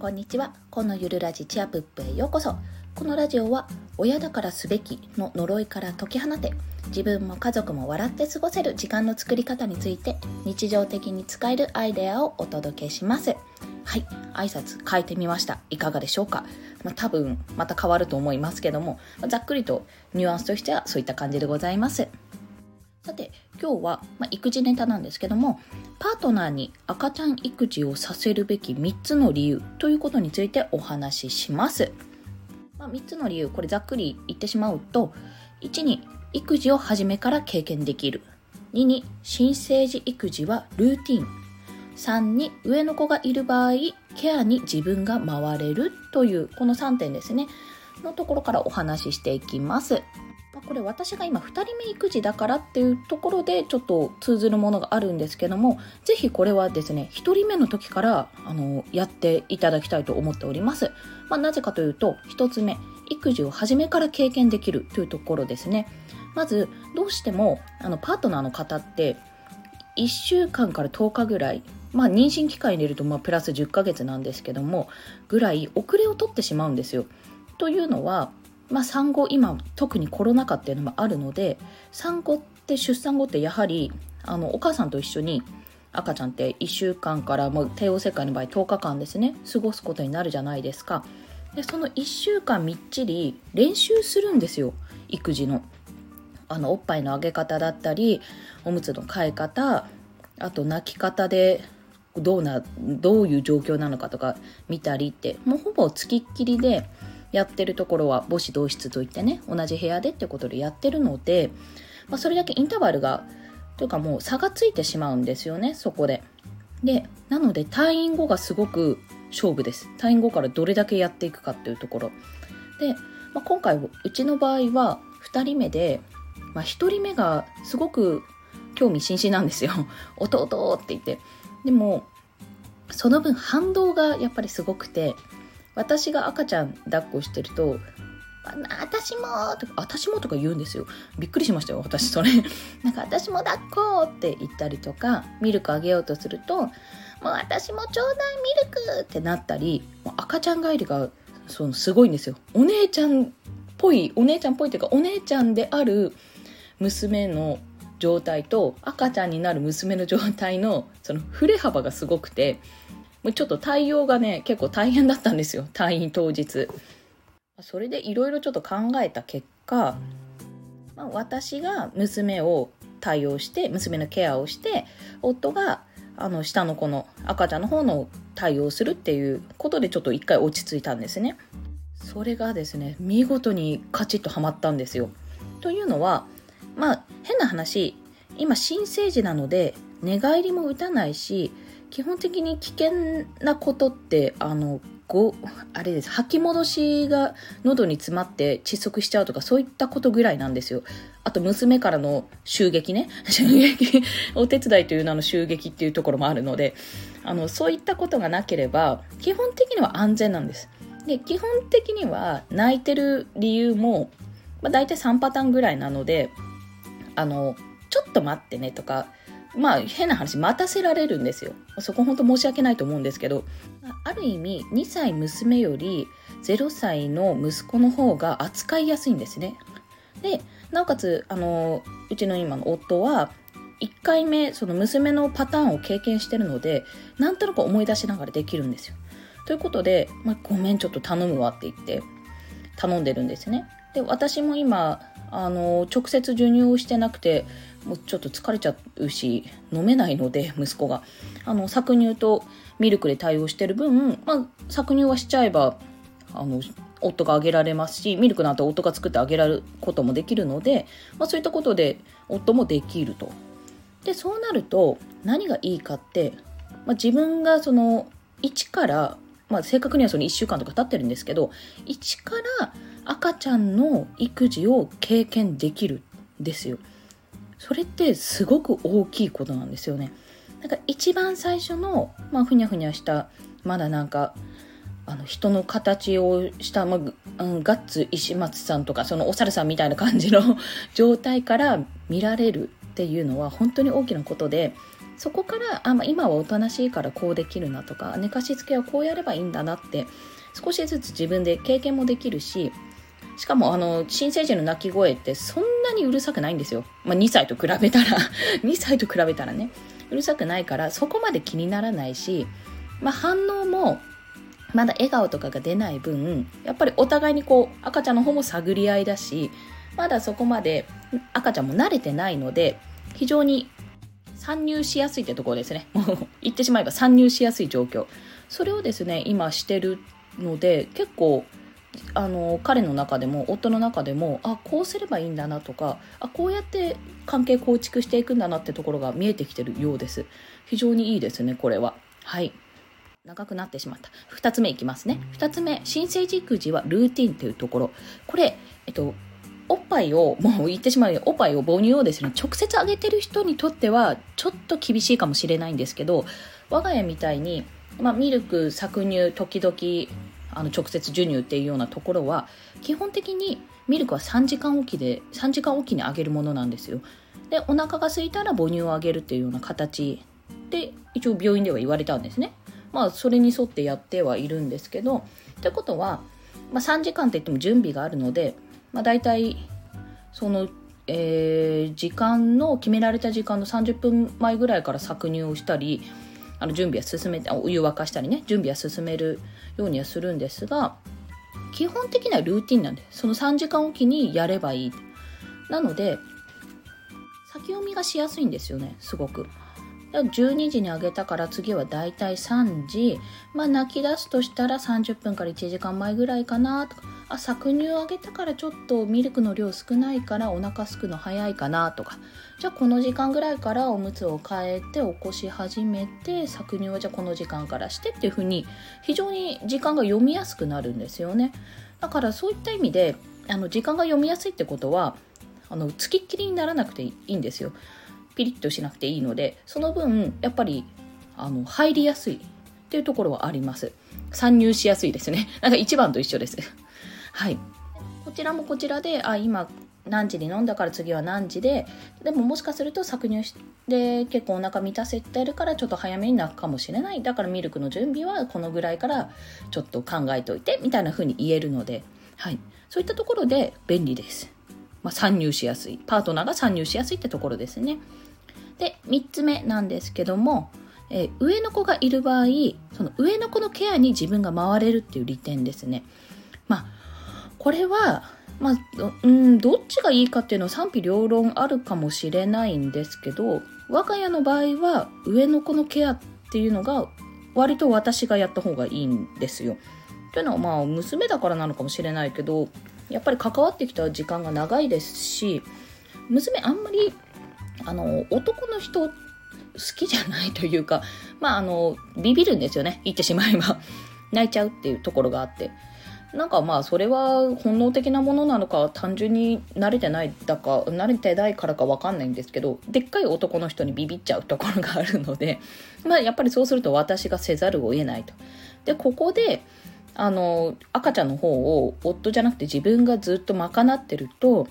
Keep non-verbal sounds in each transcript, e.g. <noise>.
こんにちは。このゆるラジチアプップへようこそ。このラジオは親だからすべきの呪いから解き放て自分も家族も笑って過ごせる時間の作り方について日常的に使えるアイデアをお届けします。はい挨拶変えてみました。いかがでしょうか、まあ、多分また変わると思いますけどもざっくりとニュアンスとしてはそういった感じでございます。さて今日は、まあ、育児ネタなんですけどもパートナーに赤ちゃん育児をさせるべき3つの理由ということについてお話しします、まあ、3つの理由これざっくり言ってしまうと1に育児を初めから経験できる。2に新生児育児はルーティン。3に上の子がいる場合ケアに自分が回れるというこの3点ですね。のところからお話ししていきます。これ私が今2人目育児だからっていうところでちょっと通ずるものがあるんですけども是非これはですね1人目の時からあのやっていただきたいと思っております、まあ、なぜかというと1つ目育児を初めから経験できるというところですねまずどうしてもあのパートナーの方って1週間から10日ぐらいまあ妊娠期間入れるとまあプラス10ヶ月なんですけどもぐらい遅れを取ってしまうんですよというのはまあ、産後今特にコロナ禍っていうのもあるので産後って出産後ってやはりあのお母さんと一緒に赤ちゃんって1週間からもう帝王切開の場合10日間ですね過ごすことになるじゃないですか。でその1週間みっちり練習するんですよ育児の。あのおっぱいのあげ方だったりおむつの替え方あと泣き方でどうなどういう状況なのかとか見たりってもうほぼつきっきりでやってるところは母子同室といってね同じ部屋でってことでやってるので、まあ、それだけインターバルがというかもう差がついてしまうんですよねそこで。でなので退院後がすごく勝負です。退院後からどれだけやっていくかっていうところ。で、まあ、今回うちの場合は2人目で、まあ、1人目がすごく興味津々なんですよ。弟って言って。でもその分反動がやっぱりすごくて私が赤ちゃん抱っこしてると私もとか、私もとか言うんですよ。びっくりしましたよ、私それ。<laughs> なんか、私も抱っこって言ったりとか、ミルクあげようとすると、もう私もちょうだいミルクってなったり、赤ちゃん帰りが、そのすごいんですよ。お姉ちゃんっぽい、お姉ちゃんっぽいっていうか、お姉ちゃんである娘の状態と、赤ちゃんになる娘の状態の、その振れ幅がすごくて、もうちょっと対応がね結構大変だったんですよ。退院当日。それでいろいろちょっと考えた結果、まあ、私が娘を対応して娘のケアをして夫があの下の子の赤ちゃんの方の対応するっていうことでちょっと一回落ち着いたんですね。それがですね見事にカチッとはまったんですよ。というのはまあ変な話今新生児なので寝返りも打たないし基本的に危険なことってあのごあれです。吐き戻しが喉に詰まって窒息しちゃうとかそういったことぐらいなんですよ。あと娘からの襲撃ね。<laughs> 襲撃。お手伝いという名の襲撃っていうところもあるので。あのそういったことがなければ基本的には安全なんです。で基本的には泣いてる理由も、まあ、大体3パターンぐらいなのであのちょっと待ってねとかまあ変な話待たせられるんですよ。そこ本当申し訳ないと思うんですけどある意味2歳娘より0歳の息子の方が扱いやすいんですね。でなおかつあのうちの今の夫は1回目その娘のパターンを経験してるのでなんとなく思い出しながらできるんですよ。ということで、まあ、ごめんちょっと頼むわって言って頼んでるんですね。で私も今あの直接授乳をしてなくてもうちょっと疲れちゃうし飲めないので <laughs> 息子があの搾乳とミルクで対応してる分、まあ、搾乳はしちゃえばあの夫があげられますしミルクなんて夫が作ってあげられることもできるので、まあ、そういったことで夫もできると。でそうなると何がいいかって、まあ、自分がその1から、まあ、正確にはその1週間とか経ってるんですけど1から赤ちゃんの育児を経験できるんですよ。それってすごく大きいことなんですよね。なんか一番最初の、まあ、ふにゃふにゃしたまだなんかあの人の形をした、まあ、ガッツ石松さんとかそのお猿さんみたいな感じの <laughs> 状態から見られるっっていうのは本当に大きなことでそこからあ、まあ、今はおとなしいからこうできるなとか寝かしつけはこうやればいいんだなって少しずつ自分で経験もできるししかもあの新生児の泣き声ってそんなにうるさくないんですよ、まあ、2歳と比べたら。<laughs> 2歳と比べたらね。うるさくないからそこまで気にならないし、まあ、反応もまだ笑顔とかが出ない分やっぱりお互いにこう赤ちゃんの方も探り合いだしまだそこまで赤ちゃんも慣れてないので非常に参入しやすいってところですね。も <laughs> う言ってしまえば参入しやすい状況。それをですね今してるので結構あの彼の中でも夫の中でもあこうすればいいんだなとかあこうやって関係構築していくんだなってところが見えてきてるようです非常にいいですねこれははい長くなってしまった。2つ目いきますね。2つ目、新生児育児はルーティンというところ。これ、えっと、おっぱいを、<laughs> もう言ってしまうよおっぱいを母乳をですね、直接あげてる人にとっては、ちょっと厳しいかもしれないんですけど、我が家みたいに、まあ、ミルク、搾乳、時々、あの直接授乳っていうようなところは基本的にミルクは3時間おきで3時間おきにあげるものなんですよ。でお腹が空いたら母乳をあげるっていうような形で一応病院では言われたんですね。まあそれに沿ってやってはいるんですけどってことは、まあ、3時間って言っても準備があるので、まあ、大体その、えー、時間の決められた時間の30分前ぐらいから搾乳をしたりあの準備は進めてお湯沸かしたりね準備は進めるようにはするんですが基本的にはルーティンなんでその3時間おきにやればいい。なので先読みがしやすいんですよねすごく。12時にあげたから次はだいたい3時まあ泣き出すとしたら30分から1時間前ぐらいかなとか。あ搾乳あげたからちょっとミルクの量少ないからお腹すくの早いかなとか。じゃあこの時間ぐらいからおむつを変えて起こし始めて搾乳はじゃあこの時間からしてっていう風に非常に時間が読みやすくなるんですよね。だからそういった意味であの時間が読みやすいってことはあのつきっきりにならなくていいんですよ。ピリッとしなくていいのでその分やっぱりあの入りやすいっていうところはあります。参入しやすいですね。<laughs> なんか1番と一緒です。<laughs> はい。こちらもこちらであ今何時に飲んだから次は何時ででももしかすると搾乳して結構お腹満たせてるからちょっと早めに泣くかもしれない。だからミルクの準備はこのぐらいからちょっと考えておいてみたいな風に言えるので、はい、そういったところで便利です、まあ、参入しやすい。パートナーが参入しやすいってところですね。で3つ目なんですけども、えー、上の子がいる場合その上の子のケアに自分が回れるっていう利点ですね。まあこれはまあ、うん、どっちがいいかっていうのは賛否両論あるかもしれないんですけど我が家の場合は上の子のケアっていうのが割と私がやった方がいいんですよ。というのはまあ娘だからなのかもしれないけどやっぱり関わってきた時間が長いですし娘あんまりあの男の人好きじゃないというかまああのビビるんですよね。言ってしまえば。<laughs> 泣いちゃうっていうところがあって。なんかまあそれは本能的なものなのか単純に慣れてないだか慣れてないからか分かんないんですけどでっかい男の人にビビっちゃうところがあるので <laughs> まあやっぱりそうすると私がせざるを得ないと。でここであの赤ちゃんの方を夫じゃなくて自分がずっと賄ってると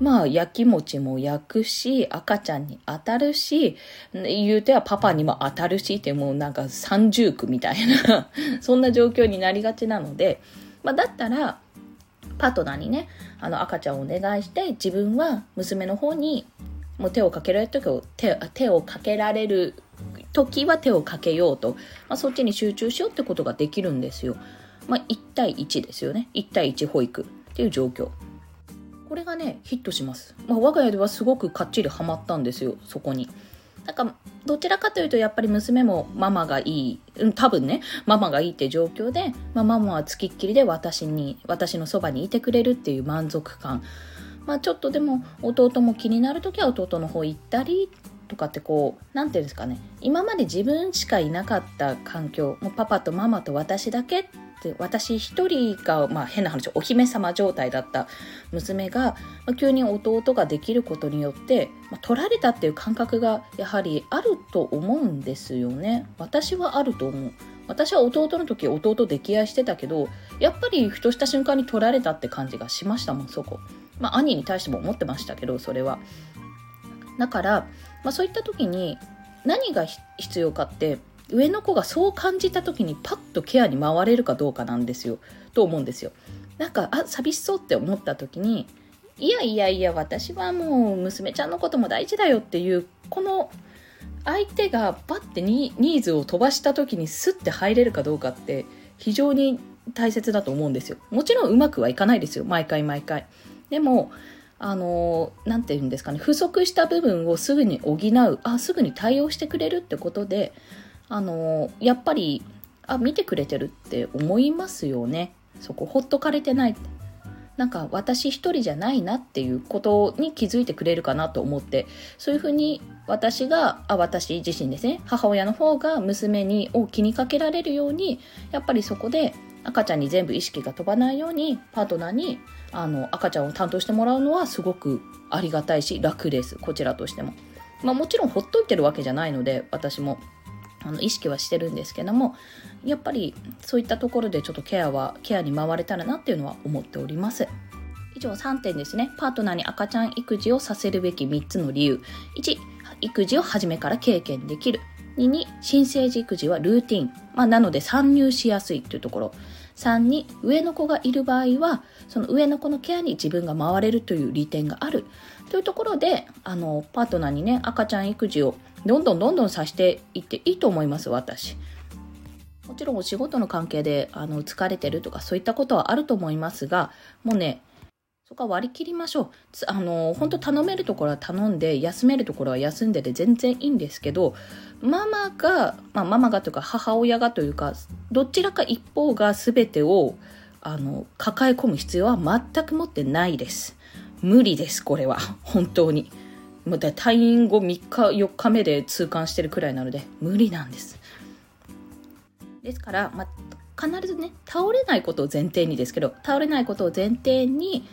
まあ、焼き餅も焼くし、赤ちゃんに当たるし、言うてはパパにも当たるしってもうなんか三重苦みたいな <laughs> そんな状況になりがちなので、まあ、だったら、パートナーにね、あの赤ちゃんをお願いして、自分は娘の方にもう手をかけられる時手手をかけられる時は手をかけようと、まあ、そっちに集中しようってことができるんですよ。まあ、1対1ですよね。1対1保育っていう状況。これがねヒットします、まあ、我が家ではすごくかっちりハマったんですよそこに。なんかどちらかというとやっぱり娘もママがいい、うん、多分ねママがいいって状況で、まあ、ママはつきっきりで私に私のそばにいてくれるっていう満足感。まあちょっとでも弟も気になる時は弟の方行ったりとかってこう何て言うんですかね。今まで自分しかいなかった環境もうパパとママと私だけで私一人が、まあ、変な話お姫様状態だった娘が、まあ、急に弟ができることによって、まあ、取られたっていう感覚がやはりあると思うんですよね。私はあると思う。私は弟の時弟溺愛してたけどやっぱりふとした瞬間に取られたって感じがしましたもんそこ。まあ兄に対しても思ってましたけどそれは。だから、まあ、そういった時に何が必要かって上の子がそう感じた時にパッとケアに回れるかどうかなんですよ。と思うんですよ。なんかあ寂しそうって思った時にいやいやいや私はもう娘ちゃんのことも大事だよっていうこの相手がバッてニーズを飛ばした時にスッて入れるかどうかって非常に大切だと思うんですよ。もちろんうまくはいかないですよ毎回毎回。でもあの何て言うんですかね不足した部分をすぐに補うあすぐに対応してくれるってことであのやっぱりあ見てくれてるって思いますよね。そこほっとかれてない。なんか私一人じゃないなっていうことに気づいてくれるかなと思って。そういうふうに私があ私自身ですね。母親の方が娘にを気にかけられるようにやっぱりそこで赤ちゃんに全部意識が飛ばないようにパートナーにあの赤ちゃんを担当してもらうのはすごくありがたいし楽です。こちらとしても。まあ、もちろんほっといてるわけじゃないので私も。あの意識はしてるんですけどもやっぱりそういったところでちょっとケアはケアに回れたらなっていうのは思っております。以上3点ですね。パートナーに赤ちゃん育児をさせるべき3つの理由。1育児を初めから経験できる。2に新生児育児はルーティン、まあ、なので参入しやすいというところ。3に上の子がいる場合はその上の子のケアに自分が回れるという利点がある。というところであのパートナーにね赤ちゃん育児をどんどんどんどんさしていっていいと思います私。もちろんお仕事の関係であの疲れてるとかそういったことはあると思いますがもうねそこは割り切りましょう。あの本当頼めるところは頼んで休めるところは休んでで全然いいんですけどママが、まあ、ママがというか母親がというかどちらか一方が全てをあの抱え込む必要は全く持ってないです。無理ですこれは。本当に。もう退院後3日4日目で痛感してるくらいなので無理なんです。ですから、まあ、必ずね倒れないことを前提にですけど倒れないことを前提に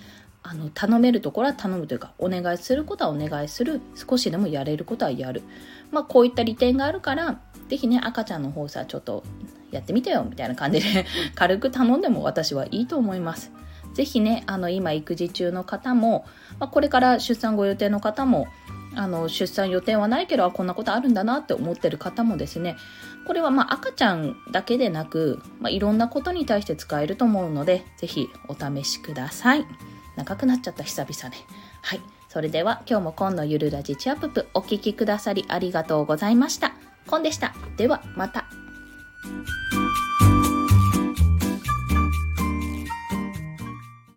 あの頼めるところは頼むというかお願いすることはお願いする。少しでもやれることはやる。まあこういった利点があるから是非ね赤ちゃんの方さちょっとやってみてよみたいな感じで <laughs> 軽く頼んでも私はいいと思います。是非ねあの今育児中の方も、まあ、これから出産ご予定の方もあの出産予定はないけどこんなことあるんだなって思ってる方もですねこれはまあ赤ちゃんだけでなく、まあ、いろんなことに対して使えると思うので是非お試しください長くなっちゃった久々ね。はい。それでは今日も今のゆるラジチアップお聴きくださりありがとうございました。コンでした。ではまた。